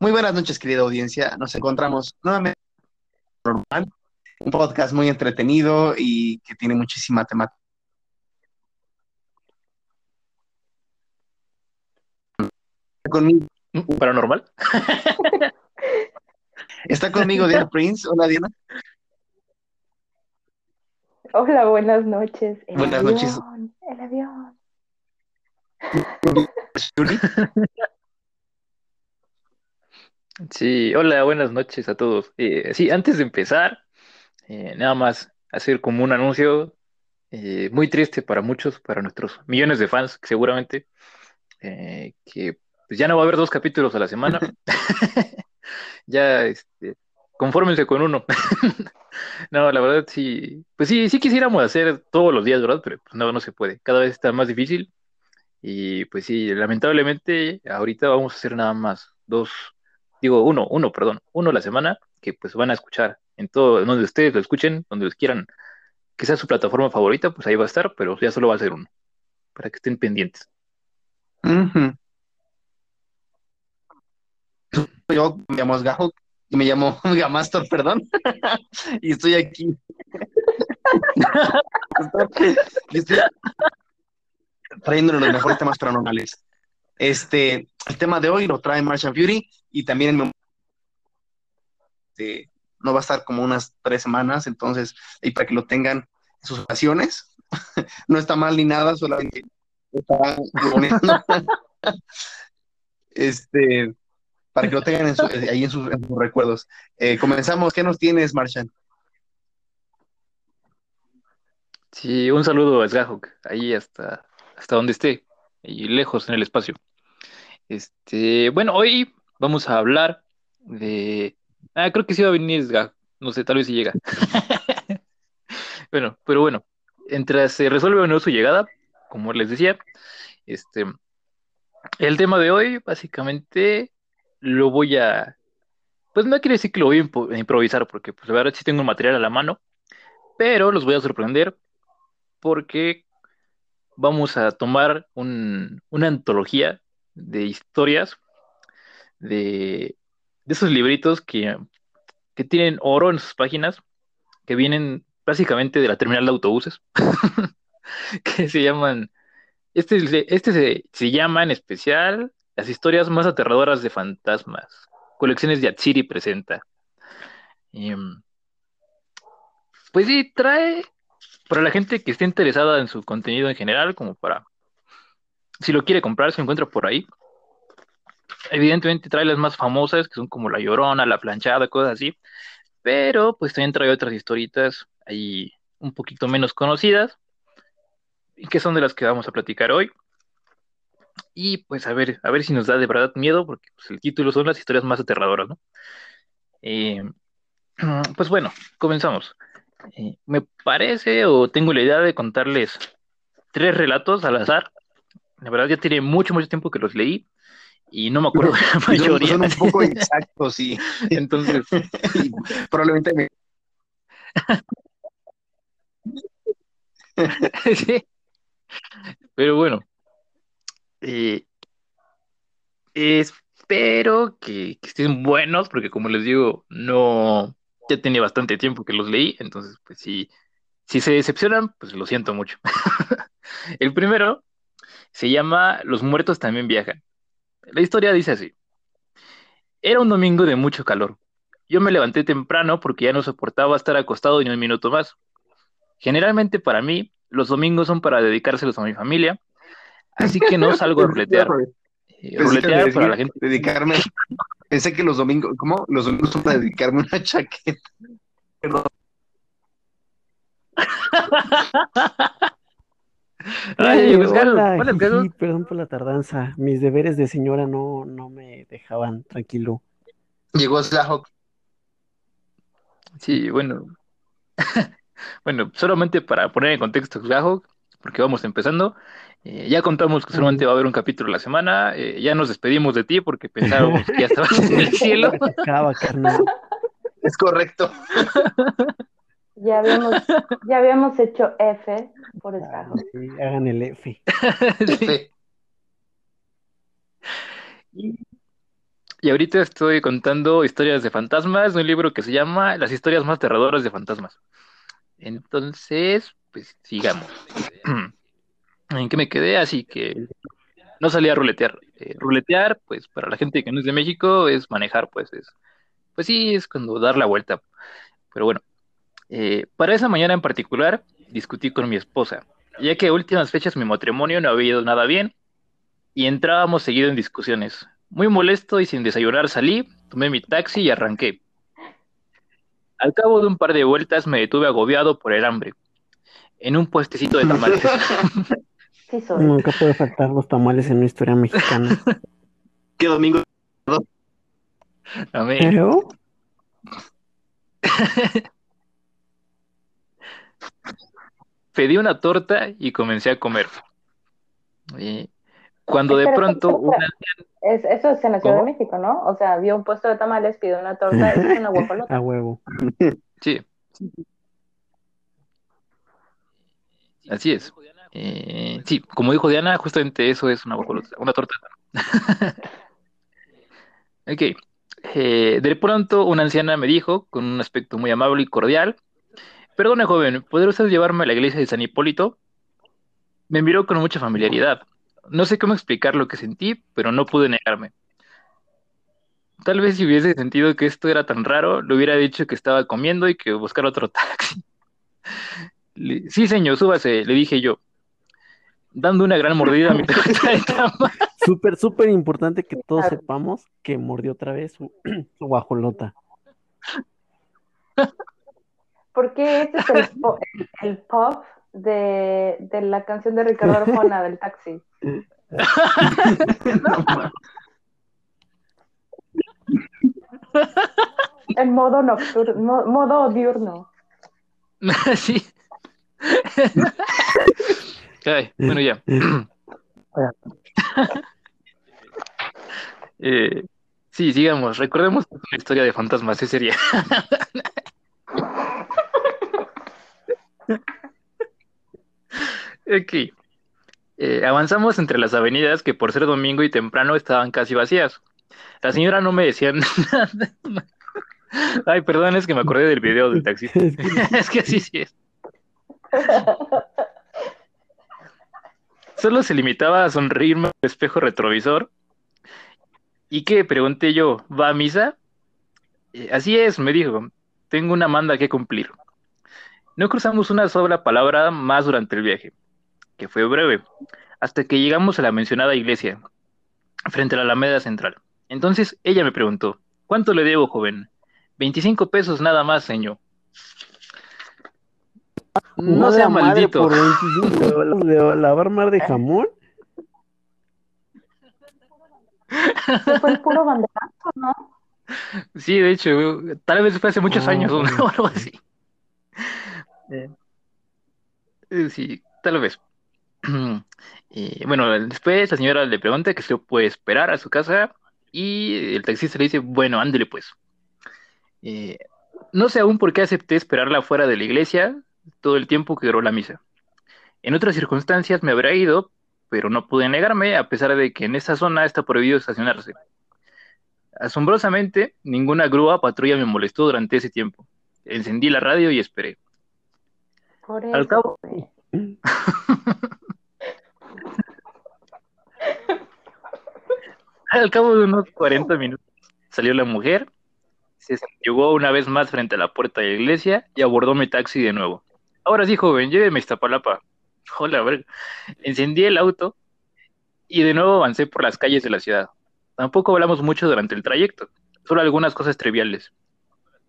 Muy buenas noches, querida audiencia. Nos encontramos nuevamente en normal, un podcast muy entretenido y que tiene muchísima temática. Conmigo, ¿Paranormal? está conmigo Diana Prince. Hola, Diana. Hola, buenas noches. El Buenas avión, noches. El avión. Sí, hola, buenas noches a todos. Eh, sí, antes de empezar, eh, nada más hacer como un anuncio eh, muy triste para muchos, para nuestros millones de fans, seguramente, que pues, ya no va a haber dos capítulos a la semana. Ya, este, confórmense con uno. No, la verdad sí, pues sí, sí quisiéramos hacer todos los días, ¿verdad? Pero pues, no, no se puede. Cada vez está más difícil. Y pues sí, lamentablemente ahorita vamos a hacer nada más dos, digo uno, uno, perdón, uno a la semana que pues van a escuchar en todo, donde ustedes lo escuchen, donde los quieran, que sea su plataforma favorita, pues ahí va a estar, pero ya solo va a ser uno, para que estén pendientes. Yo me llamo Gajo, y me llamo Gamastor, perdón, y estoy aquí. Trayéndole los mejores temas paranormales. Este, el tema de hoy lo trae Martian Fury y también me- este, no va a estar como unas tres semanas, entonces, y para que lo tengan en sus ocasiones, no está mal ni nada, solamente este, para que lo tengan en su- ahí en sus, en recuerdos. Eh, comenzamos, ¿qué nos tienes, Martian? Sí, un saludo a Sgahok, ahí hasta, hasta donde esté, y lejos en el espacio. Este, bueno, hoy vamos a hablar de. Ah, creo que sí va a venir no sé, tal vez si llega. Bueno, pero bueno, mientras se resuelve o no su llegada, como les decía, este, el tema de hoy básicamente lo voy a, pues no quiere decir que lo voy a improvisar, porque pues la verdad sí tengo el material a la mano, pero los voy a sorprender porque vamos a tomar un- una antología de historias de, esos libritos que, que tienen oro en sus páginas, que vienen básicamente de la terminal de autobuses, que se llaman, este, este se, se llama en especial Las historias más aterradoras de fantasmas, colecciones de Atsiri presenta. Em, pues sí, trae para la gente que esté interesada en su contenido en general, como para, si lo quiere comprar, se encuentra por ahí. Evidentemente trae las más famosas, que son como La Llorona, La Planchada, cosas así, pero pues también trae otras historitas ahí un poquito menos conocidas, y que son de las que vamos a platicar hoy. Y pues a ver, a ver si nos da de verdad miedo, porque pues, el título son las historias más aterradoras, ¿no? Eh, pues bueno, comenzamos. Eh, me parece o tengo la idea de contarles tres relatos al azar. La verdad ya tiene mucho, mucho tiempo que los leí y no me acuerdo de la mayoría. son un poco exactos y, Entonces, probablemente me- sí. Pero bueno, eh, espero que, que estén buenos, porque como les digo, no, ya tenía bastante tiempo que los leí, entonces pues si, si se decepcionan, pues lo siento mucho. El primero se llama Los muertos también viajan. La historia dice así. Era un domingo de mucho calor. Yo me levanté temprano porque ya no soportaba estar acostado ni un minuto más. Generalmente para mí, los domingos son para dedicárselos a mi familia, así que no salgo a ruletear. Eh, Pensé que ruletear para la gente. dedicarme, pensé que los domingos, ¿cómo? Los domingos son para dedicarme una chaqueta. Perdón. Ay, pues, hola, perdón por la tardanza. Mis deberes de señora no, no me dejaban tranquilo. Llegó Slahok. Sí, bueno. Bueno, solamente para poner en contexto, Gajo, porque vamos empezando. eh, ya contamos que solamente va a haber un capítulo a la semana. eh, ya nos despedimos de ti porque pensábamos que ya estabas en el cielo. Acaba, carnal. Es correcto. Ya habíamos, ya habíamos hecho F por Ah, estar. sí, hagan el F. Sí. Y, Y ahorita estoy contando historias de fantasmas un libro que se llama Las historias más aterradoras de fantasmas. Entonces, pues sigamos. ¿En qué me quedé? Así que no salí a ruletear. Eh, ruletear, pues para la gente que no es de México, es manejar, pues es, pues sí, es cuando dar la vuelta. Pero bueno, eh, para esa mañana en particular, discutí con mi esposa, ya que a últimas fechas mi matrimonio no había ido nada bien y entrábamos seguido en discusiones. Muy molesto y sin desayunar salí, tomé mi taxi y arranqué. Al cabo de un par de vueltas me detuve agobiado por el hambre, en un puestecito de tamales. Sí soy. Nunca puede faltar los tamales en una historia mexicana. ¿Qué domingo? Amén. Pero, Pedí una torta y comencé a comer. Y cuando de pronto una Es, eso es en la Ciudad ¿Cómo? de México, ¿no? O sea, vio un puesto de tamales, pidió una torta, es una guapolota. a huevo. Sí. Así es. Eh, sí, como dijo Diana, justamente eso es una guajolota, una torta. Ok. Eh, de pronto, una anciana me dijo, con un aspecto muy amable y cordial, Perdone, joven, ¿podría usted llevarme a la iglesia de San Hipólito? Me miró con mucha familiaridad. No sé cómo explicar lo que sentí, pero no pude negarme. Tal vez si hubiese sentido que esto era tan raro, le hubiera dicho que estaba comiendo y que buscar otro taxi. Sí, señor, súbase, le dije yo, dando una gran mordida a mi torta de tamal. Súper, súper importante que todos sepamos que mordió otra vez su, su guajolota. Porque este es el, po- el, el pop de, de la canción de Ricardo Arjona del taxi. En modo nocturno, mo- modo diurno. Sí. Ay, bueno, ya. Eh, sí, sigamos. Recordemos que es una historia de fantasmas, ese sería. Ok. Eh, avanzamos entre las avenidas que por ser domingo y temprano estaban casi vacías. La señora no me decía nada. Ay, perdón, es que me acordé del video del taxi. Es que así sí es. Solo se limitaba a sonreírme al espejo retrovisor. ¿Y qué? Pregunté yo, ¿va a misa? Eh, así es, me dijo. Tengo una manda que cumplir. No cruzamos una sola palabra más durante el viaje, que fue breve, hasta que llegamos a la mencionada iglesia, frente a la Alameda Central. Entonces ella me preguntó, ¿cuánto le debo, joven? 25 pesos nada más, señor. No sea maldito. por 25 dólares de lavar mar de jamón. Fue el puro banderazo, ¿no? Sí, de hecho, tal vez fue hace muchos años o algo así. Eh, Sí, tal vez. Bueno, después la señora le pregunta que lo puede esperar a su casa y el taxista le dice, bueno, ándele pues. Eh, no sé aún por qué acepté esperarla fuera de la iglesia todo el tiempo que duró la misa. En otras circunstancias me habría ido, pero no pude negarme a pesar de que en esta zona está prohibido estacionarse. Asombrosamente, ninguna grúa patrulla me molestó durante ese tiempo. Encendí la radio y esperé. Por Al eso, cabo- güey. Al cabo de unos 40 minutos salió la mujer, se llegó una vez más frente a la puerta de la iglesia y abordó mi taxi de nuevo. Ahora sí, joven, lléveme a Iztapalapa. Hola, verga. Encendí el auto y de nuevo avancé por las calles de la ciudad. Tampoco hablamos mucho durante el trayecto, solo algunas cosas triviales.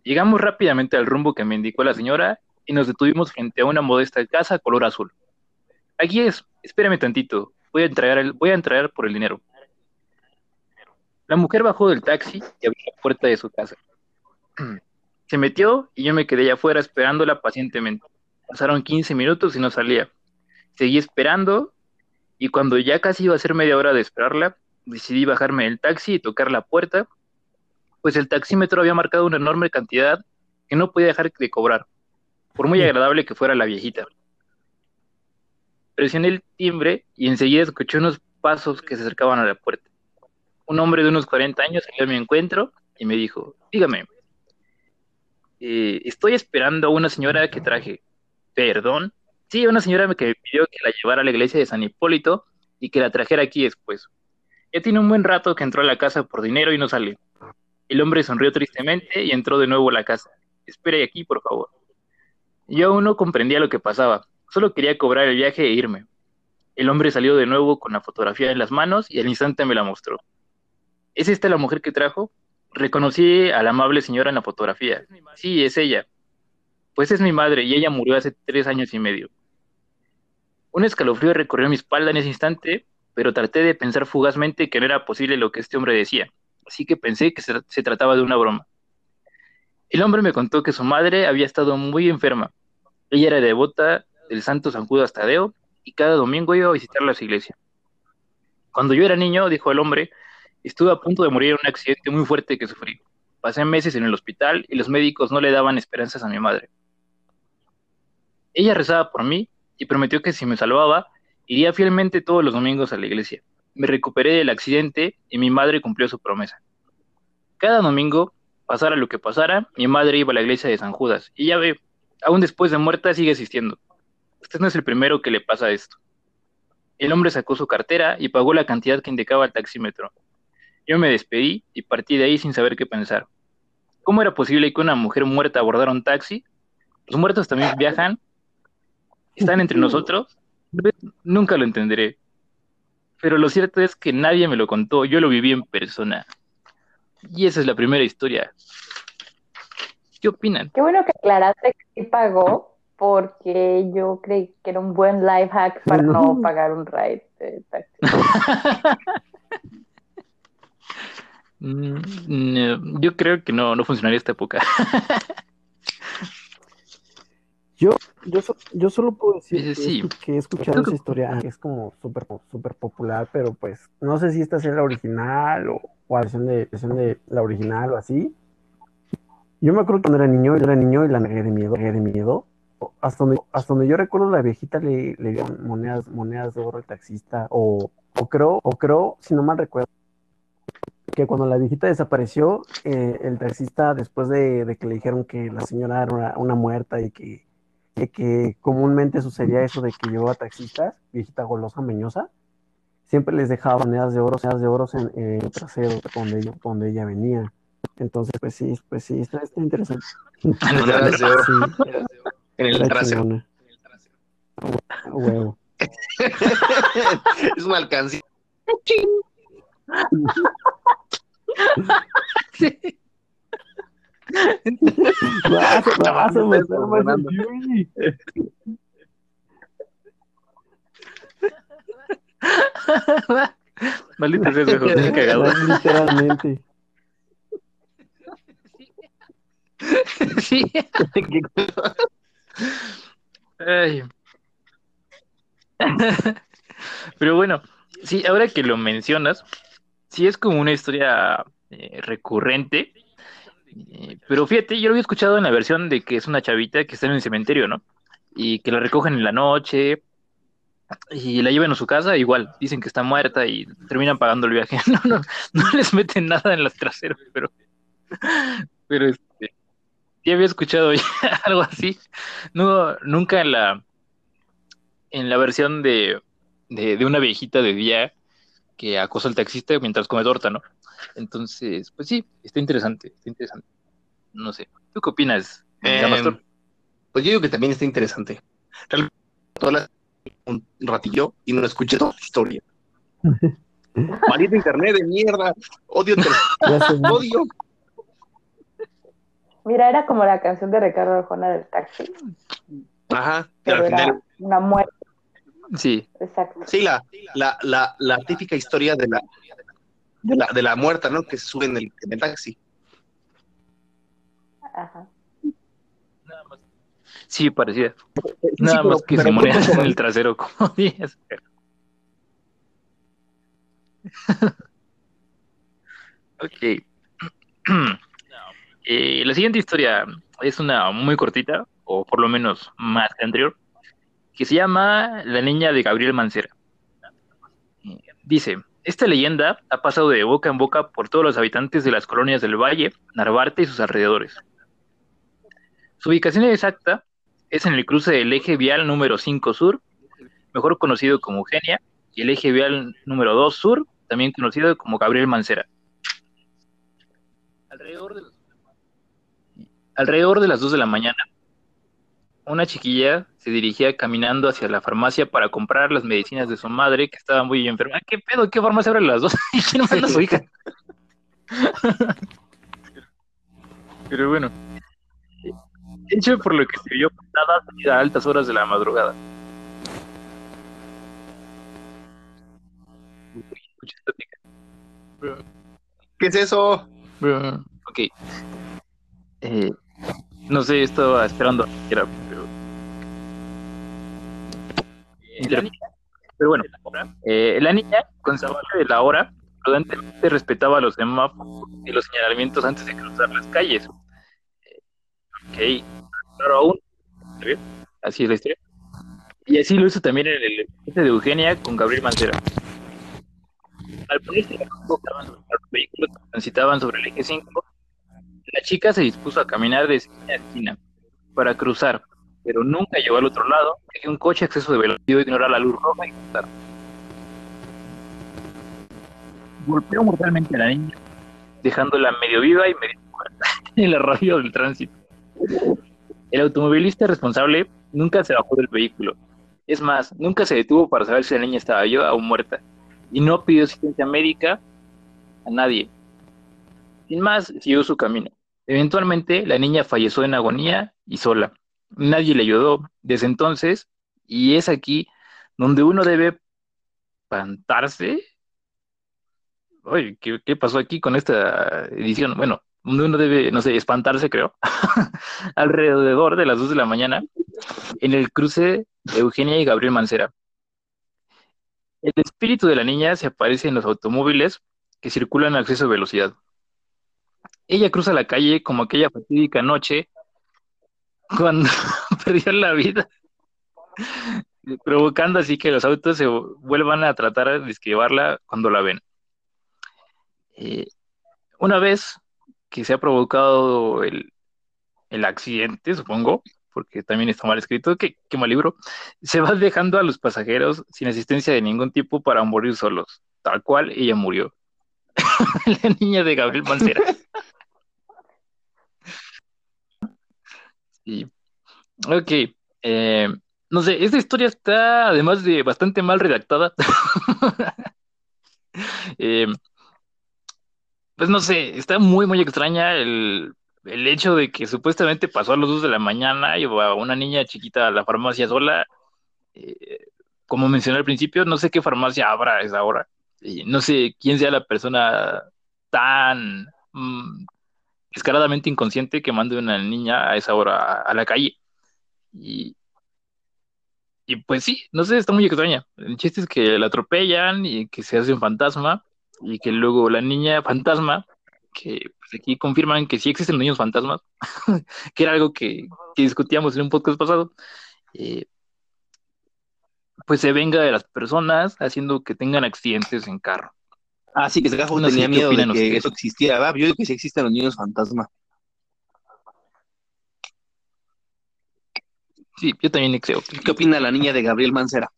Llegamos rápidamente al rumbo que me indicó la señora y nos detuvimos frente a una modesta casa color azul. Aquí es, espérame tantito, voy a entregar, el- voy a entregar por el dinero. La mujer bajó del taxi y abrió la puerta de su casa. Se metió y yo me quedé allá afuera esperándola pacientemente. Pasaron 15 minutos y no salía. Seguí esperando y cuando ya casi iba a ser media hora de esperarla, decidí bajarme del taxi y tocar la puerta, pues el taxímetro había marcado una enorme cantidad que no podía dejar de cobrar, por muy agradable que fuera la viejita. Presioné el timbre y enseguida escuché unos pasos que se acercaban a la puerta. un hombre de unos 40 años salió a mi encuentro y me dijo, dígame, eh, estoy esperando a una señora que traje, perdón, sí, una señora que me pidió que la llevara a la iglesia de San Hipólito y que la trajera aquí después. Ya tiene un buen rato que entró a la casa por dinero y no sale. El hombre sonrió tristemente y entró de nuevo a la casa. Espere aquí, por favor. Yo aún no comprendía lo que pasaba, solo quería cobrar el viaje e irme. El hombre salió de nuevo con la fotografía en las manos y al instante me la mostró. ¿Es esta la mujer que trajo? Reconocí a la amable señora en la fotografía. Sí, es ella. Pues es mi madre y ella murió hace tres años y medio. Un escalofrío recorrió mi espalda en ese instante, pero traté de pensar fugazmente que no era posible lo que este hombre decía, así que pensé que se, se trataba de una broma. El hombre me contó que su madre había estado muy enferma. Ella era devota del santo San Judas Tadeo y cada domingo iba a visitarla a su iglesia. Cuando yo era niño, dijo el hombre, estuve a punto de morir en un accidente muy fuerte que sufrí. Pasé meses en el hospital y los médicos no le daban esperanzas a mi madre. Ella rezaba por mí y prometió que si me salvaba, iría fielmente todos los domingos a la iglesia. Me recuperé del accidente y mi madre cumplió su promesa. Cada domingo, pasara lo que pasara, mi madre iba a la iglesia de San Judas y ya ve, aún después de muerta sigue asistiendo. Usted no es el primero que le pasa esto. El hombre sacó su cartera y pagó la cantidad que indicaba el taxímetro. Yo me despedí y partí de ahí sin saber qué pensar. ¿Cómo era posible que una mujer muerta abordara un taxi? ¿Los muertos también viajan? ¿Están entre nosotros? Nunca lo entenderé. Pero lo cierto es que nadie me lo contó, yo lo viví en persona. Y esa es la primera historia. ¿Qué opinan? Qué bueno que aclaraste que sí pagó, porque yo creí que era un buen life hack para no pagar un ride de taxi. Mm, no, yo creo que no, no funcionaría esta época. Yo, yo, so- yo solo puedo decir Sí, que, sí. escu- que he escuchado esa historia, que es como súper súper popular, pero pues no sé si esta sea la original o, o la versión de, versión de la original o así. Yo me acuerdo que cuando era niño, yo era niño y la negué de miedo, negué de miedo. Hasta donde, hasta donde yo recuerdo, la viejita le, le dio monedas, monedas de oro al taxista, o, o creo, o creo, si no mal recuerdo, que cuando la viejita desapareció, eh, el taxista, después de, de que le dijeron que la señora era una, una muerta y que de que comúnmente sucedía eso de que llevaba taxistas, viejita golosa, meñosa, siempre les dejaba monedas de oro, monedas de oro en, en el trasero donde ella, donde ella venía. Entonces, pues sí, pues sí, está, está interesante. Monedas de oro Sí, en el trasero. chingona. A huevo. es una alcancía. Vas, a más Fury. Sea juego, qué cagado. Literalmente. Sí. Ay. Pero bueno, sí, ahora que lo mencionas, sí es como una historia eh, recurrente. Eh, pero fíjate, yo lo había escuchado en la versión de que es una chavita que está en el cementerio, ¿no? Y que la recogen en la noche y la llevan a su casa, igual, dicen que está muerta y terminan pagando el viaje. No, no, no les meten nada en los traseros, pero, pero este, sí había escuchado ya algo así. No, nunca en la, en la versión de, de, de una viejita de día que acosa al taxista mientras come torta, ¿no? Entonces, pues sí, está interesante, está interesante. No sé, ¿tú qué opinas, Eh, Damastor? pues yo digo que también está interesante. Realmente, toda la- un ratillo y no escuché toda la historia. Maldito internet de mierda. Odio, odio. Mira, era como la canción de Ricardo Arjona del taxi, Ajá. pero al final, una muerte, Sí, exacto. sí, la, la, la, la típica historia de la, de la, de la muerta, ¿no? Que se sube en el, en el taxi. Ajá. sí, parecía. Nada pero- más que se pero- monedas en el trasero, como dices. ok. Eh, la siguiente historia es una muy cortita, o por lo menos más que anterior, que se llama La niña de Gabriel Mancera. Dice, esta leyenda ha pasado de boca en boca por todos los habitantes de las colonias del Valle, Narvarte y sus alrededores. Su ubicación exacta es en el cruce del eje vial número 5 sur, mejor conocido como Eugenia, y el eje vial número 2 sur, también conocido como Gabriel Mancera. Alrededor de, alrededor de las 2 de la mañana, una chiquilla se dirigía caminando hacia la farmacia para comprar las medicinas de su madre, que estaba muy enferma. ¿Qué pedo? ¿Qué farmacia abre las dos? ¿Y quién manda a su hija? Pero bueno, hecho por lo que se vio nada a altas horas de la madrugada. ¿Qué es eso? Ok. Eh, no sé, estaba esperando. Era, pero... pero bueno, eh, la niña, con salvaje de la hora, prudentemente respetaba los semáforos y los señalamientos antes de cruzar las calles. Ok, claro aún. Así es la historia. Y así lo hizo también en el de Eugenia con Gabriel Mancera. Al ponerse los vehículos que transitaban sobre el eje 5, la chica se dispuso a caminar de esquina a esquina para cruzar, pero nunca llegó al otro lado, un coche exceso de velocidad ignorar la luz roja y cruzar. Golpeó mortalmente a la niña, dejándola medio viva y medio muerta en la radio del tránsito. El automovilista responsable nunca se bajó del vehículo. Es más, nunca se detuvo para saber si la niña estaba viva o muerta. Y no pidió asistencia médica a nadie. Sin más, siguió su camino. Eventualmente, la niña falleció en agonía y sola. Nadie le ayudó desde entonces, y es aquí donde uno debe espantarse. Oye, ¿qué, pasó aquí con esta edición? Bueno, donde uno debe, no sé, espantarse, creo, alrededor de las 2 de la mañana, en el cruce de Eugenia y Gabriel Mancera. El espíritu de la niña se aparece en los automóviles que circulan a exceso de velocidad. Ella cruza la calle como aquella fatídica noche cuando perdió la vida, provocando así que los autos se vuelvan a tratar de esquivarla cuando la ven. Eh, una vez que se ha provocado el, accidente, supongo, porque también está mal escrito, que, que mal libro, se va dejando a los pasajeros sin asistencia de ningún tipo para morir solos, tal cual ella murió. la niña de Gabriel Mancera. Sí. Ok. Eh, no sé, esta historia está además de bastante mal redactada. Eh, pues no sé, está muy, muy extraña el, hecho de que supuestamente pasó a las 2 de la mañana y a una niña chiquita a la farmacia sola. Eh, como mencioné al principio, no sé qué farmacia habrá a esa hora. Y no sé quién sea la persona tan mm, descaradamente inconsciente que mande una niña a esa hora a, la calle. Y, y pues sí, no sé, está muy extraña. El chiste es que la atropellan y que se hace un fantasma y que luego la niña fantasma, que pues aquí confirman que sí existen niños fantasmas, que era algo que, discutíamos en un podcast pasado, eh, pues se venga de las personas haciendo que tengan accidentes en carro. Ah, sí, que se no tenía miedo de que eso existiera, ¿verdad? Yo digo que sí existen los niños fantasma. Sí, yo también creo. ¿Qué opina la niña de Gabriel Mancera?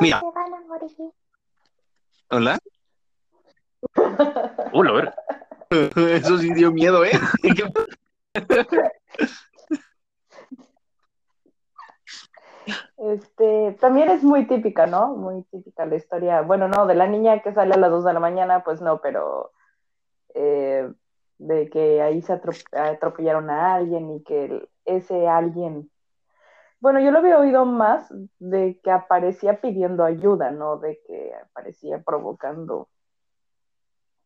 Mira. Hola. Hola, a ver. Eso sí dio miedo, ¿eh? Este, también es muy típica, ¿no? Muy típica la historia. Bueno, no, de la niña que sale a las 2 de la mañana, pues no, pero eh, de que ahí se atropellaron a alguien y que ese alguien, bueno, yo lo había oído más de que aparecía pidiendo ayuda, no de que aparecía provocando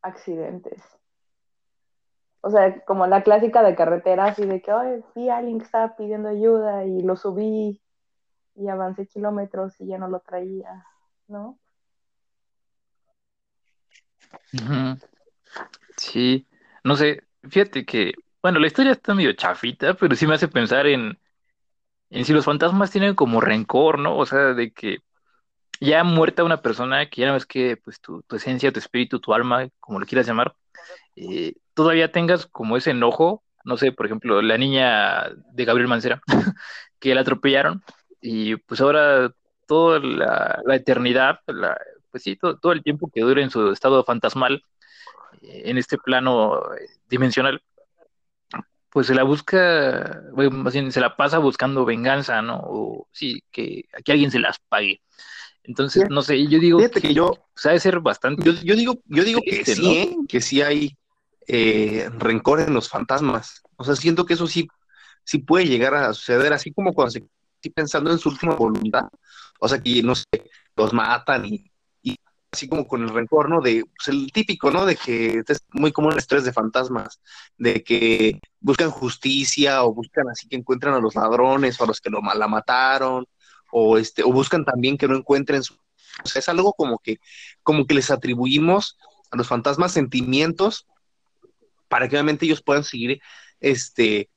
accidentes. O sea, como la clásica de carretera, así de que, vi a alguien que estaba pidiendo ayuda y lo subí y avancé kilómetros y ya no lo traía, ¿no? Sí, no sé, fíjate que bueno, la historia está medio chafita, pero sí me hace pensar en, en si los fantasmas tienen como rencor, ¿no? O sea, de que ya muerta una persona, que ya no es que pues tu, tu esencia, tu espíritu, tu alma, como lo quieras llamar, eh, todavía tengas como ese enojo, no sé, por ejemplo, la niña de Gabriel Mancera, que la atropellaron y pues ahora toda la, eternidad, pues sí, todo, el tiempo que dure en su estado fantasmal, eh, en este plano eh, dimensional, pues se la busca, bueno, se la pasa buscando venganza, ¿no? O sí, que, que alguien se las pague. Entonces, no sé, yo digo Fíjate que, que yo, o sea, debe ser bastante. Yo, yo digo, yo digo que sí, ¿no? ¿eh? que sí hay eh, rencor en los fantasmas. O sea, siento que eso sí, sí puede llegar a suceder, así como cuando se estoy pensando en su última voluntad. O sea, que no sé, los matan y, y así como con el rencor, ¿no? De pues, el típico, ¿no? De que es muy común el estrés de fantasmas, de que buscan justicia o buscan así que encuentran a los ladrones o a los que lo, la mataron o este o buscan también que no encuentren su o sea, es algo como que les atribuimos a los fantasmas sentimientos para que obviamente ellos puedan seguir este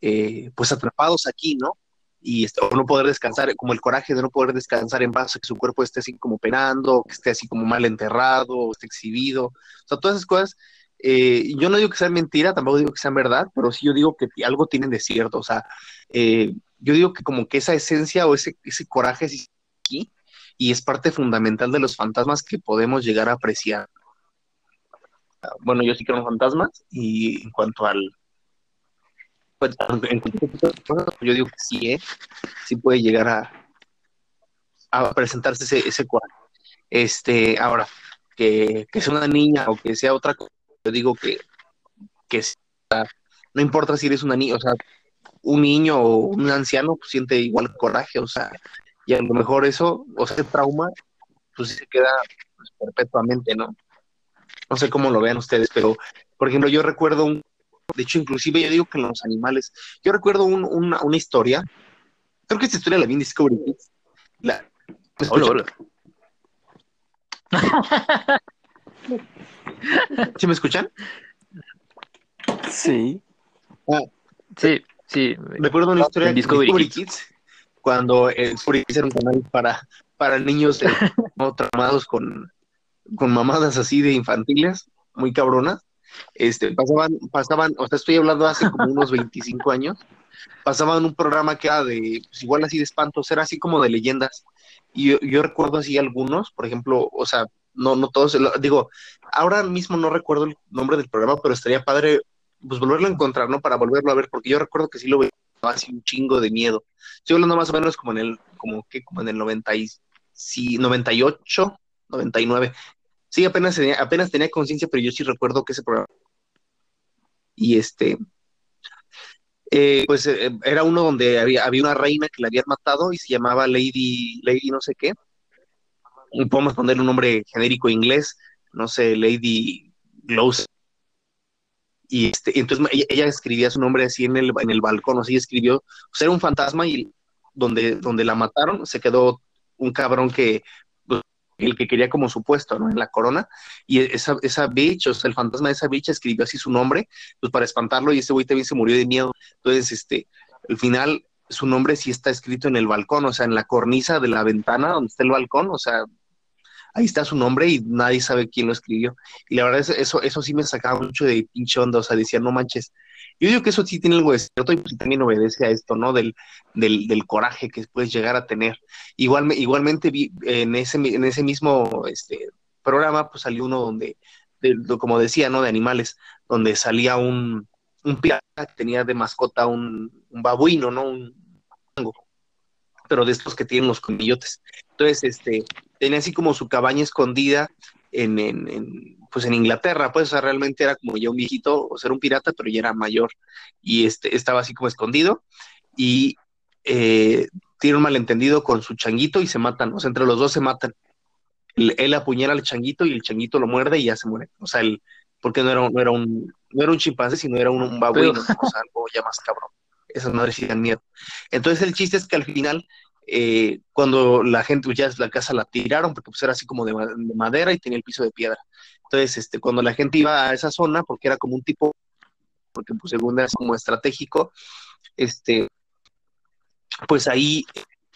eh, pues atrapados aquí, ¿no? Y este, o no poder descansar, como el coraje de no poder descansar en base a que su cuerpo esté así como penando, que esté así como mal enterrado, o esté exhibido, o sea, todas esas cosas eh, yo no digo que sea mentira, tampoco digo que sean verdad, pero sí yo digo que algo tienen de cierto, o sea, eh, yo digo que como que esa esencia o ese, ese coraje aquí y es parte fundamental de los fantasmas que podemos llegar a apreciar. Bueno, yo sí creo en fantasmas y en cuanto al... Pues, yo digo que sí, ¿eh? sí puede llegar a, a presentarse ese, ese coraje. Este, ahora, que, que sea una niña o que sea otra cosa, yo digo que, que no importa si eres una niña, o sea, un niño o un anciano pues, siente igual coraje, o sea, y a lo mejor eso, o sea, ese trauma, pues se queda pues, perpetuamente, ¿no? No sé cómo lo vean ustedes, pero, por ejemplo, yo recuerdo un, de hecho, inclusive yo digo que en los animales, yo recuerdo un, una, una, historia, creo que esta historia la vi en Discovery Kids. La, hola, hola. ¿Sí me escuchan? Sí. Ah, sí, sí. Recuerdo una historia de Discovery, Discovery Kids. Kids, cuando el Discovery Kids era un canal para, para niños no, traumados con, con mamadas así de infantiles, muy cabronas. Este, pasaban, pasaban, o sea, estoy hablando hace como unos 25 años, pasaban un programa que era de, pues igual así de espantos, era así como de leyendas. Y yo, yo recuerdo así algunos, por ejemplo, o sea, no, no todos, digo, ahora mismo no recuerdo el nombre del programa, pero estaría padre pues volverlo a encontrar, ¿no? Para volverlo a ver, porque yo recuerdo que sí lo veía así un chingo de miedo. Estoy hablando más o menos como en el, como que, como en el 90 y, sí, 98, 99. Sí, apenas tenía, apenas tenía conciencia, pero yo sí recuerdo que ese programa. Y este, eh, pues eh, era uno donde había, había una reina que la habían matado y se llamaba Lady, Lady no sé qué. Y podemos poner un nombre genérico inglés, no sé, Lady Glows. Y este, entonces ella, escribía su nombre así en el, en el balcón, sea, escribió, o sea, era un fantasma y donde, donde la mataron se quedó un cabrón que, pues, el que quería como su puesto, ¿no? En la corona, y esa, esa bitch, o sea, el fantasma de esa bitch escribió así su nombre, pues para espantarlo, y ese güey también se murió de miedo. Entonces, este, al final, su nombre sí está escrito en el balcón, o sea, en la cornisa de la ventana donde está el balcón, o sea, ahí está su nombre y nadie sabe quién lo escribió. Y la verdad, es, eso, eso sí me sacaba mucho de pinche onda, o sea, decía, no manches. Yo digo que eso sí tiene algo de cierto y pues, también obedece a esto, ¿no? Del, del, coraje que puedes llegar a tener. Igual, igualmente vi en ese, en ese mismo este, programa, pues salió uno donde, de, como decía, ¿no? De animales, donde salía un, un pirata que tenía de mascota un, un babuino, ¿no? Un pero de estos que tienen los colmillotes. Entonces, este, tenía así como su cabaña escondida en, en, en, pues en Inglaterra, pues, o sea, realmente era como ya un viejito, o sea, era un pirata, pero ya era mayor, y este, estaba así como escondido, y eh, tiene un malentendido con su changuito y se matan, o sea, entre los dos se matan. Él, él apuñala al changuito y el changuito lo muerde y ya se muere, o sea, él, porque no era, no era un, no era un chimpancé, sino era un, un babuino, pero... o sea, algo ya más cabrón. Esas madres sí dan miedo. Entonces el chiste es que al final eh, cuando la gente pues, ya la casa la tiraron porque pues era así como de, de, madera y tenía el piso de piedra. Entonces, este, cuando la gente iba a esa zona, porque era como un tipo porque pues según es como estratégico, este, pues ahí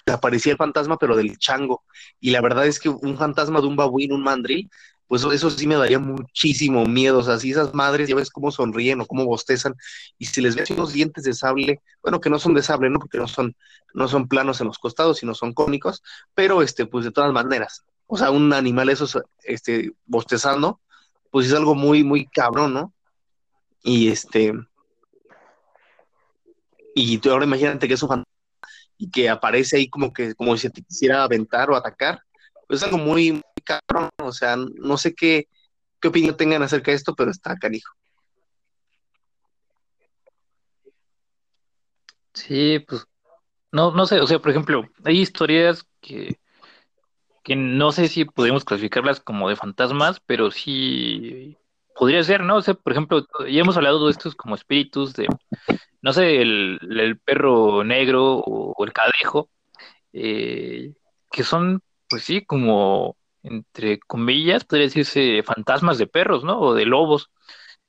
aparecía el fantasma, pero del chango. Y la verdad es que un fantasma de un babuín, un mandril, pues eso sí me daría muchísimo miedo. O sea, si esas madres ya ves cómo sonríen o cómo bostezan, y si les ves unos dientes de sable, bueno, que no son de sable, ¿no? Porque no son, no son planos en los costados, sino son cónicos, pero este, pues de todas maneras. O sea, un animal esos, este, bostezando, pues es algo muy, muy cabrón, ¿no? Y este, y tú ahora imagínate que es un fantasma y que aparece ahí como que, como si te quisiera aventar o atacar, pues es algo muy cabrón, o sea, no sé qué, qué opinión tengan acerca de esto, pero está canijo. Sí, pues, no, no sé, o sea, por ejemplo, hay historias que, que no sé si podemos clasificarlas como de fantasmas, pero sí podría ser, ¿no? O sea, por ejemplo, ya hemos hablado de estos como espíritus de, no sé, el, perro negro o, el cadejo, eh, que son, pues sí, como, entre comillas, podría decirse fantasmas de perros, ¿no? O de lobos.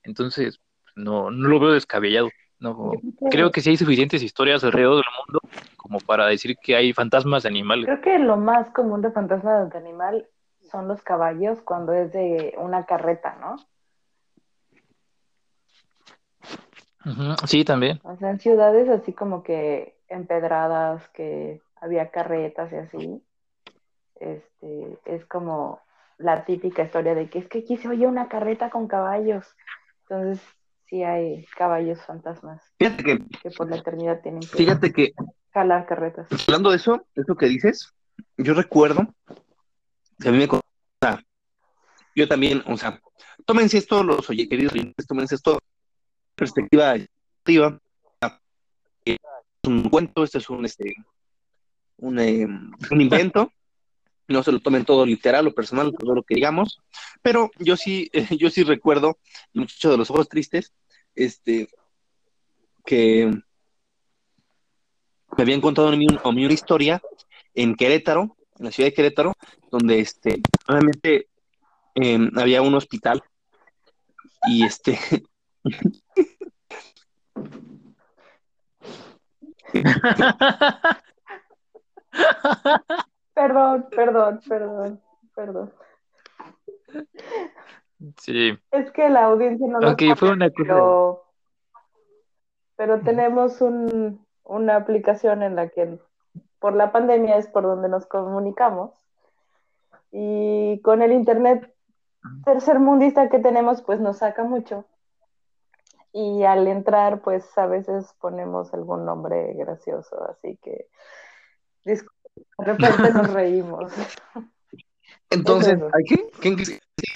Entonces, no, no lo veo descabellado. No, creo que sí hay suficientes historias alrededor del mundo como para decir que hay fantasmas de animales. Creo que lo más común de fantasmas de animal son los caballos cuando es de una carreta, ¿no? Sí, también. O sea, en ciudades así como que empedradas, que había carretas y así, este, es como la típica historia de que es que aquí se oye una carreta con caballos. Entonces, sí hay caballos fantasmas fíjate que, que por la eternidad tienen que fíjate que jalar carretas. Hablando de eso, eso que dices, yo recuerdo que a mí me yo también, o sea, tómense esto, los oye, queridos tómense esto perspectiva activa. Es un cuento, este es un, este, un, eh, un invento. No se lo tomen todo literal o personal, todo lo que digamos. Pero yo sí, yo sí recuerdo, muchacho de los ojos tristes, este, que me habían contado a mí, una historia en Querétaro, en la ciudad de Querétaro, donde este, obviamente em, había un hospital y este perdón, perdón, perdón, perdón. Sí. Es que la audiencia no lo okay, fue una pero, pero tenemos un, una aplicación en la que por la pandemia es por donde nos comunicamos y con el internet tercermundista que tenemos pues nos saca mucho y al entrar, pues a veces ponemos algún nombre gracioso, así que de repente nos reímos. Entonces, ¿hay qué?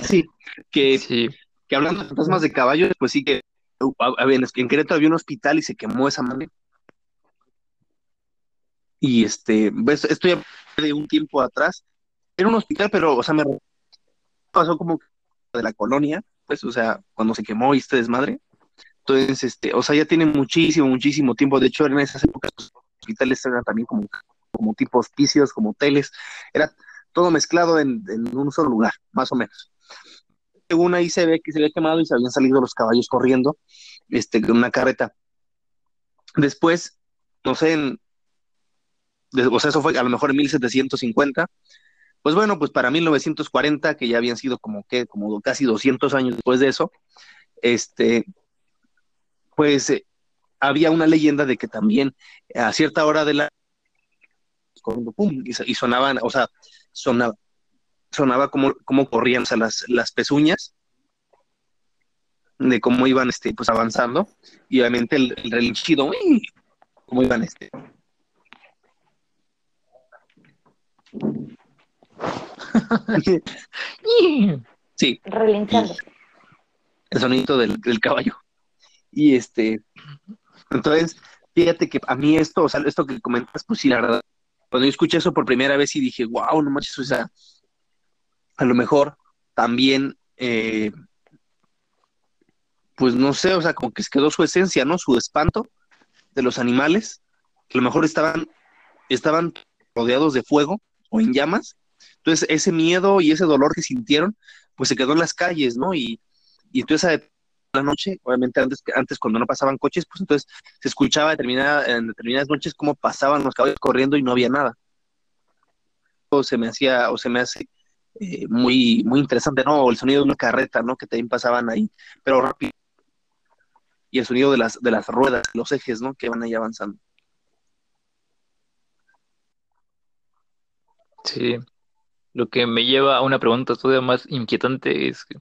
Sí, que, sí. que hablando de fantasmas de caballos, pues sí que uh, en Querétaro había un hospital y se quemó esa madre. Y este, esto ya de un tiempo atrás, era un hospital, pero, o sea, me pasó como de la colonia, pues, o sea, cuando se quemó y este desmadre. Entonces, este, o sea, ya tiene muchísimo, muchísimo tiempo. De hecho, en esas épocas los hospitales eran también como, como tipo hospicios, como hoteles. Era todo mezclado en, un solo lugar, más o menos. Según ahí se ve que se había quemado y se habían salido los caballos corriendo, este, en una carreta. Después, no sé, o sea, eso fue a lo mejor en 1750. Pues bueno, pues para 1940, que ya habían sido como que, como casi 200 años después de eso, este, pues eh, había una leyenda de que también a cierta hora de la y, sonaban, o sea, sonaba, sonaba como, como corrían, o sea, las, las pezuñas de cómo iban este, pues avanzando, y obviamente el, el relinchido, cómo iban este. sí. Relinchando. El sonido del, del caballo. Y este, entonces, fíjate que a mí esto, o sea, esto que comentas, pues sí, la verdad, cuando yo escuché eso por primera vez y dije, wow, no manches, o sea, a lo mejor también, eh, pues no sé, o sea, como que quedó su esencia, ¿no? Su espanto de los animales, a lo mejor estaban, estaban rodeados de fuego o en llamas, entonces ese miedo y ese dolor que sintieron, pues se quedó en las calles, ¿no? Y, y entonces la noche, obviamente antes, antes cuando no pasaban coches, pues entonces se escuchaba determinada, en determinadas noches cómo pasaban los caballos corriendo y no había nada. O se me hacía, o se me hace eh, muy, muy interesante, ¿no? O el sonido de una carreta, ¿no? Que también pasaban ahí, pero rápido. Y el sonido de las, de las ruedas, los ejes, ¿no? Que van ahí avanzando. Sí. Lo que me lleva a una pregunta todavía más inquietante es que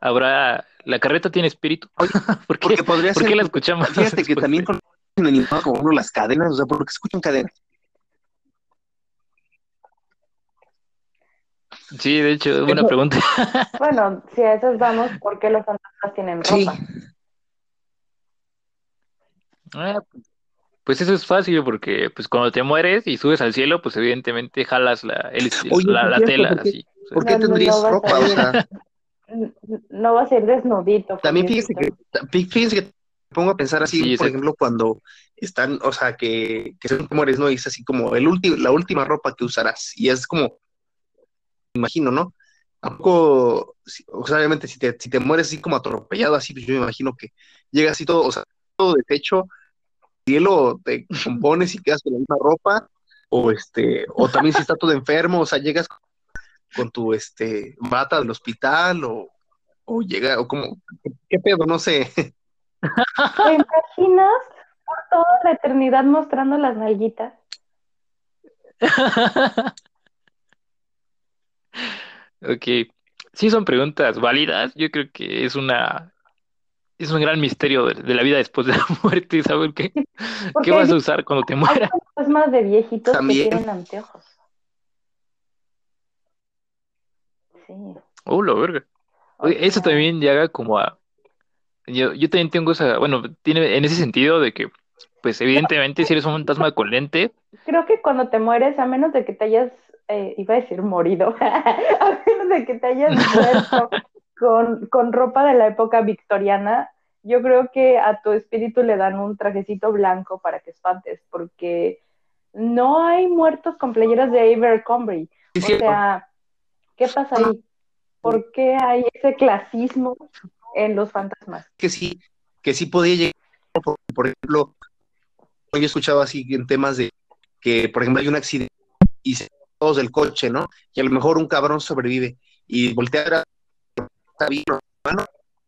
habrá la carreta tiene espíritu. ¿Por, qué, podría ¿Por qué la escuchamos? Fíjate que también con como las cadenas, o sea, ¿por qué escuchan cadenas? Sí, de hecho, buena pregunta. bueno, si a esos vamos, ¿por qué los fantasmas tienen ropa? Ah, pues eso es fácil porque pues cuando te mueres y subes al cielo, pues evidentemente jalas la, la, tela así. ¿Por qué tendrías ropa? O sea, no va a ser desnudito. También fíjense que, fíjense que pongo a pensar así, por ejemplo, cuando están, o sea, que, que te mueres, ¿no? Y es así como el último, la última ropa que usarás. Y es como, imagino, ¿no? Tampoco, o sea, obviamente si te, si te mueres así como atropellado, así, pues yo me imagino que llega así todo, o sea, todo deshecho, cielo, te compones y quedas con la misma ropa, o este, o también si está todo enfermo, o sea, llegas con tu este bata del hospital o, o llega, o como, ¿qué pedo? No sé. ¿Te imaginas por toda la eternidad mostrando las nalguitas? ok. Sí, son preguntas válidas. Yo creo que es una es un gran misterio de, la vida después de la muerte, ¿sabes qué? ¿Qué vas a usar cuando te mueras? Hay más de viejitos que tienen anteojos. Sí. Oh, la verga. eso también llega como a. Yo, yo también tengo esa. Bueno, tiene en ese sentido de que, pues, evidentemente, si eres un fantasma con lente. Creo que cuando te mueres, a menos de que te hayas. Eh, iba a decir morido. a menos de que te hayas muerto con, con ropa de la época victoriana, yo creo que a tu espíritu le dan un trajecito blanco para que espantes, porque no hay muertos con playeras de Abercrombie. o sea, ¿Qué pasa ahí? ¿Por qué hay ese clasismo en los fantasmas? Que sí, que sí podía llegar, por, ejemplo, yo he escuchado así en temas de que, por ejemplo, hay un accidente y se todos del coche, ¿no? Y a lo mejor un cabrón sobrevive y voltea está bien, hermano,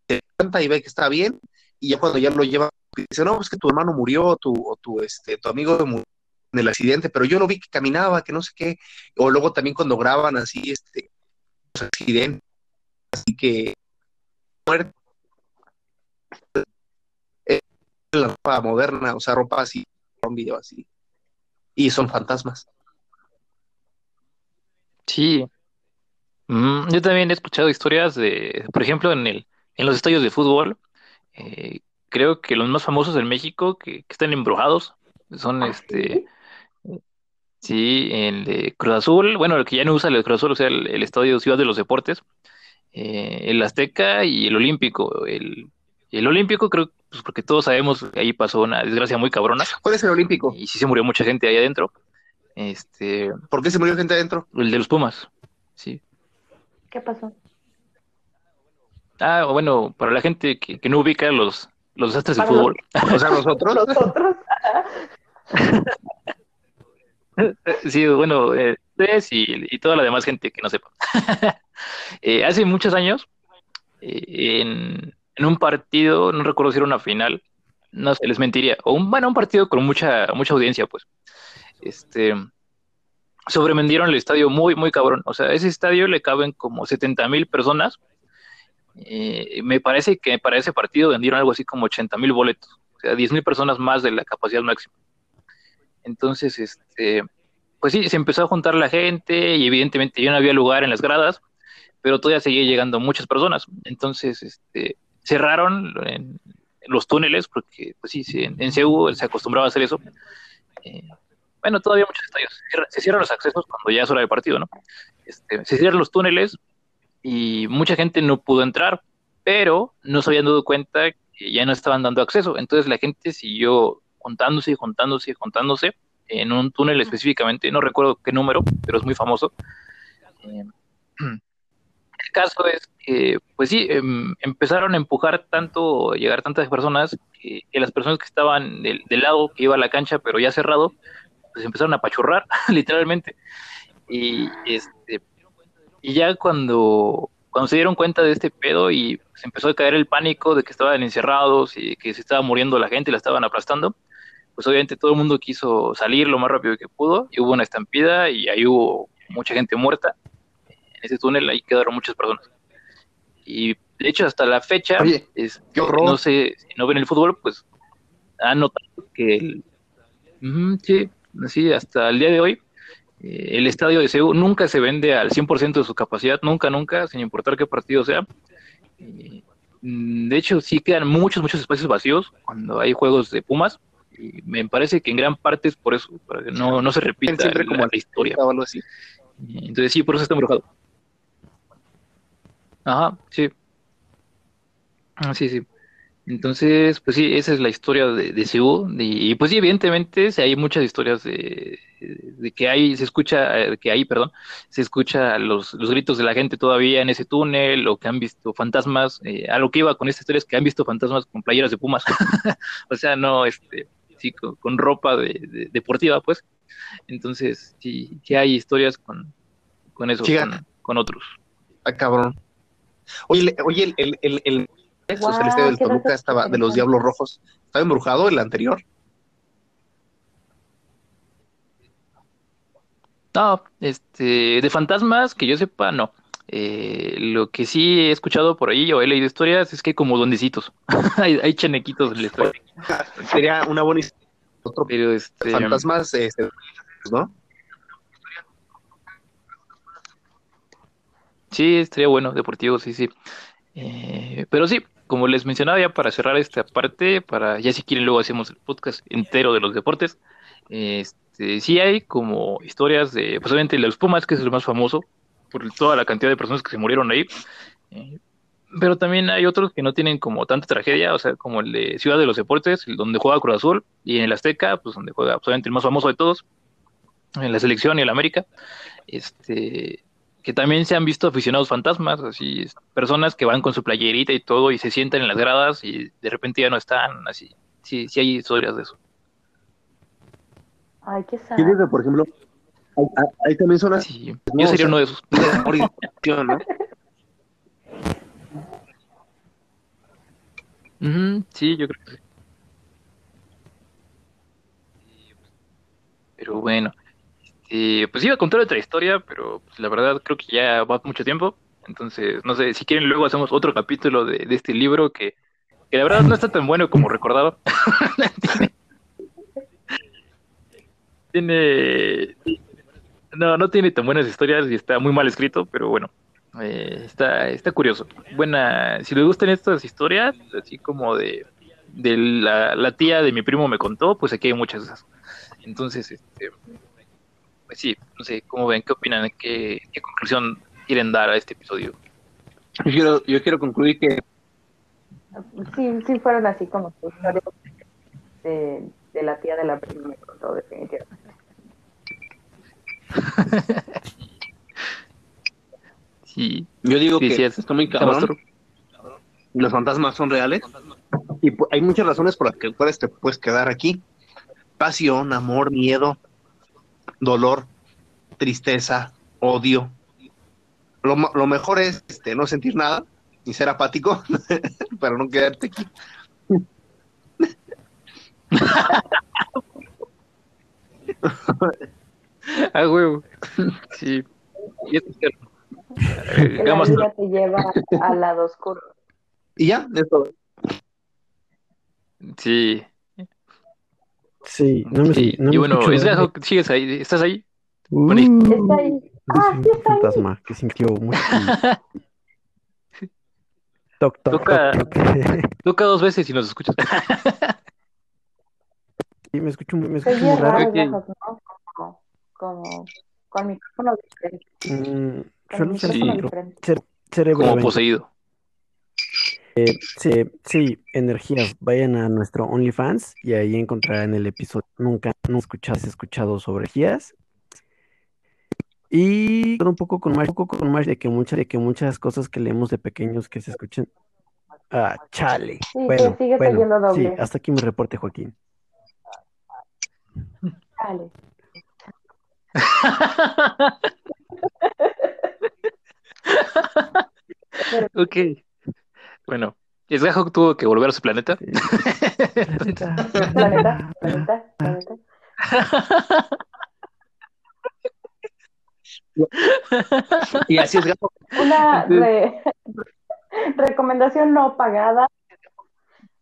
se levanta y ve que está bien, y ya cuando ya lo lleva, dice, no, es que tu hermano murió, o tu, o tu, este, tu amigo murió en el accidente, pero yo no vi que caminaba, que no sé qué, o luego también cuando graban así, este, accidentes, así que muerte la ropa moderna, o sea, ropa así, un video así, y son fantasmas. Sí. Mm, yo también he escuchado historias de, por ejemplo, en el, en los estadios de fútbol, eh, creo que los más famosos en México que, están embrujados son ¿Ah, este Sí, el de Cruz Azul, bueno, el que ya no usa el Cruz Azul, o sea, el, Estadio Ciudad de los Deportes, eh, el Azteca y el Olímpico. El, el Olímpico creo, pues porque todos sabemos que ahí pasó una desgracia muy cabrona. ¿Cuál es el Olímpico? Y sí se murió mucha gente ahí adentro. Este, ¿Por qué se murió gente adentro? El de los Pumas, sí. ¿Qué pasó? Ah, bueno, para la gente que, no ubica los, los desastres del fútbol. O sea, nosotros. nosotros. Sí, bueno, eh, y, toda la demás gente que no sepa. Eh, hace muchos años, eh, en, un partido, no recuerdo si era una final, no sé, les mentiría, o un, bueno, un partido con mucha, mucha audiencia, pues, este, sobrevendieron el estadio muy, muy cabrón. O sea, ese estadio le caben como 70 mil personas. me parece que para ese partido vendieron algo así como 80 mil boletos, o sea, 10 mil personas más de la capacidad máxima. Entonces, este, pues sí, se empezó a juntar la gente y evidentemente ya no había lugar en las gradas, pero todavía seguía llegando muchas personas. Entonces, este, cerraron los túneles, porque pues sí, en, en se acostumbraba a hacer eso. Eh, bueno, todavía muchos estadios. Se cierran los accesos cuando ya es hora de partido, ¿no? Este, se cierran los túneles y mucha gente no pudo entrar, pero no se habían dado cuenta que ya no estaban dando acceso. Entonces la gente siguió juntándose y juntándose y juntándose en un túnel específicamente, no recuerdo qué número, pero es muy famoso. Eh, el caso es que, pues sí, em, empezaron a empujar tanto, llegar tantas personas, que, las personas que estaban del, lado que iba a la cancha, pero ya cerrado, pues empezaron a pachurrar, literalmente. Y, este, y ya cuando, cuando se dieron cuenta de este pedo y se empezó a caer el pánico de que estaban encerrados y que se estaba muriendo la gente y la estaban aplastando, pues obviamente todo el mundo quiso salir lo más rápido que pudo y hubo una estampida y ahí hubo mucha gente muerta. En ese túnel ahí quedaron muchas personas. Y de hecho hasta la fecha, es, no sé, si no ven el fútbol, pues han notado que el, sí, sí, hasta el día de hoy eh, el estadio de Seúl nunca se vende al 100% de su capacidad, nunca, nunca, sin importar qué partido sea. Mm, de hecho, sí quedan muchos, muchos espacios vacíos cuando hay juegos de Pumas, y me parece que en gran parte es por eso, para que no, no se repita Siempre como la, historia. O algo así. Entonces sí, por eso está embrujado. Ajá, sí. Ah, sí, sí. Entonces, pues sí, esa es la historia de, de Seúl. Y, pues sí, evidentemente hay muchas historias de, de que hay, se escucha, eh, que hay, perdón, se escucha los, los, gritos de la gente todavía en ese túnel o que han visto fantasmas. Eh, a lo que iba con esta historia es que han visto fantasmas con playeras de Pumas. o sea, no, este, sí, con, ropa de, deportiva, pues. Entonces, sí, sí hay historias con, con eso, con, otros. Ah, cabrón. Oye, oye, el, el, el, el celeste del Toluca estaba, de los Diablos Rojos, ¿estaba embrujado el anterior? No, este, de fantasmas, que yo sepa, no. Eh, lo que sí he escuchado por ahí o he leído historias es que hay como dondecitos. hay, hay chanequitos en la historia. Sería una buena historia. Otro Pero este, fantasmas, este, ¿no? Sí, estaría bueno, deportivo, sí, sí. Eh, pero sí, como les mencionaba ya para cerrar esta parte, para ya si quieren luego hacemos el podcast entero de los deportes. Este, sí hay como historias de, pues obviamente los Pumas, que es el más famoso, por toda la cantidad de personas que se murieron ahí. Eh, pero también hay otros que no tienen como tanta tragedia, o sea, como el de Ciudad de los Deportes, donde juega Cruz Azul, y en el Azteca, pues donde juega absolutamente el más famoso de todos, en la selección y el América, este, que también se han visto aficionados fantasmas, así, personas que van con su playerita y todo y se sientan en las gradas y de repente ya no están, así, sí, sí hay historias de eso. Ay, qué sad. por ejemplo, ahí, también son las... Sí, yo sería uno de esos. ¿no? sí, yo creo que sí. Pero bueno, este, pues iba a contar otra historia, pero pues, la verdad creo que ya va mucho tiempo. Entonces, no sé, si quieren luego hacemos otro capítulo de, este libro que, que, la verdad no está tan bueno como recordaba. tiene, no, no tiene tan buenas historias y está muy mal escrito, pero bueno, eh, está, está curioso. Buena, si les gustan estas historias, así como de, de la, la, tía de mi primo me contó, pues aquí hay muchas de esas. Entonces, este, pues sí, no sé, ¿cómo ven? ¿Qué opinan? ¿Qué, qué conclusión quieren dar a este episodio? Yo quiero, yo quiero concluir que... Sí, sí fueron así como historias de, de la tía de la prima me contó, definitivamente. sí. Yo digo que está muy cabrón. Los fantasmas son reales. Y hay muchas razones por las que puedes, te puedes quedar aquí. Pasión, amor, miedo, dolor, tristeza, odio. Lo, lo mejor es este, no sentir nada y ser apático para no quedarte aquí. Ah, huevo. Sí. Y es cierto. La vida te lleva al lado oscuro. Y ya, eso. Sí. Sí, no me, sí. No y bueno, sigues ahí, ¿estás ahí? Uh, está ahí. Ah, sí, está fantasma ahí. que sintió mucho. toc, toc, toca, toc, toca dos veces y nos escuchas. sí, me escucho, me escucho muy raro. Okay. Como con micrófono diferente. Mm, con micrófono sí. diferente. como poseído. Eh, sí, sí, energías. Vayan a nuestro OnlyFans y ahí encontrarán el episodio. Nunca, no escuchado, escuchado sobre energías. Y un poco con más, un poco con más de que muchas, de que muchas cosas que leemos de pequeños que se escuchen. Ah, chale. Sí, bueno, bueno, saliendo sí, doble. hasta aquí mi reporte, Joaquín. Dale. ok. Bueno, Sgahok tuvo que volver a su planeta. Sí. Planeta, planeta, planeta. Y así es. Una re- recomendación no pagada.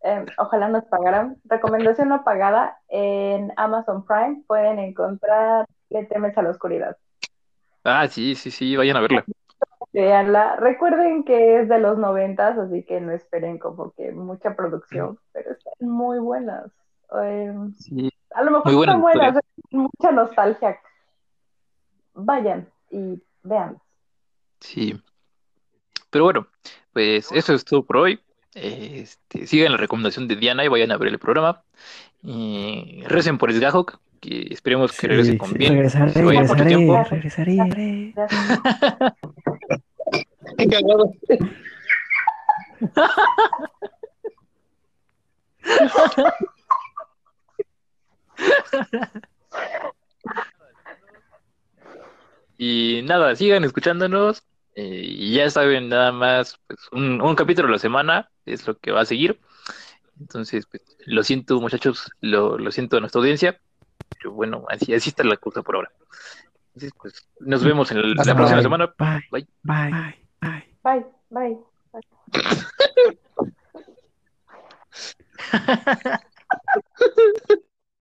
eh, ojalá nos pagaran. Recomendación no pagada. En Amazon Prime pueden encontrar Le temes a la oscuridad. ah, sí, sí, sí, vayan a verla. Veanla. Recuerden que es de los noventas, así que no esperen como que mucha producción, pero están muy buenas. Eh, Sí. a lo mejor Muy buenas están buenas, es mucha nostalgia. Vayan y vean. Sí. Pero bueno, pues eso es todo por hoy. Este, sigan la recomendación de Diana y vayan a ver el programa. Y recen por Sgahok, que esperemos que regrese Sí, con bien. regresaré, tiempo. regresaré. Y nada, sigan escuchándonos. eh, y ya saben, nada más, pues, un, un capítulo a la semana es lo que va a seguir. Entonces, pues, lo siento, muchachos, lo, lo siento a nuestra audiencia. Bueno, así, así está la cosa por ahora. Entonces, pues, nos vemos en la próxima semana. Bye. Bye. Bye. Bye. bye. bye.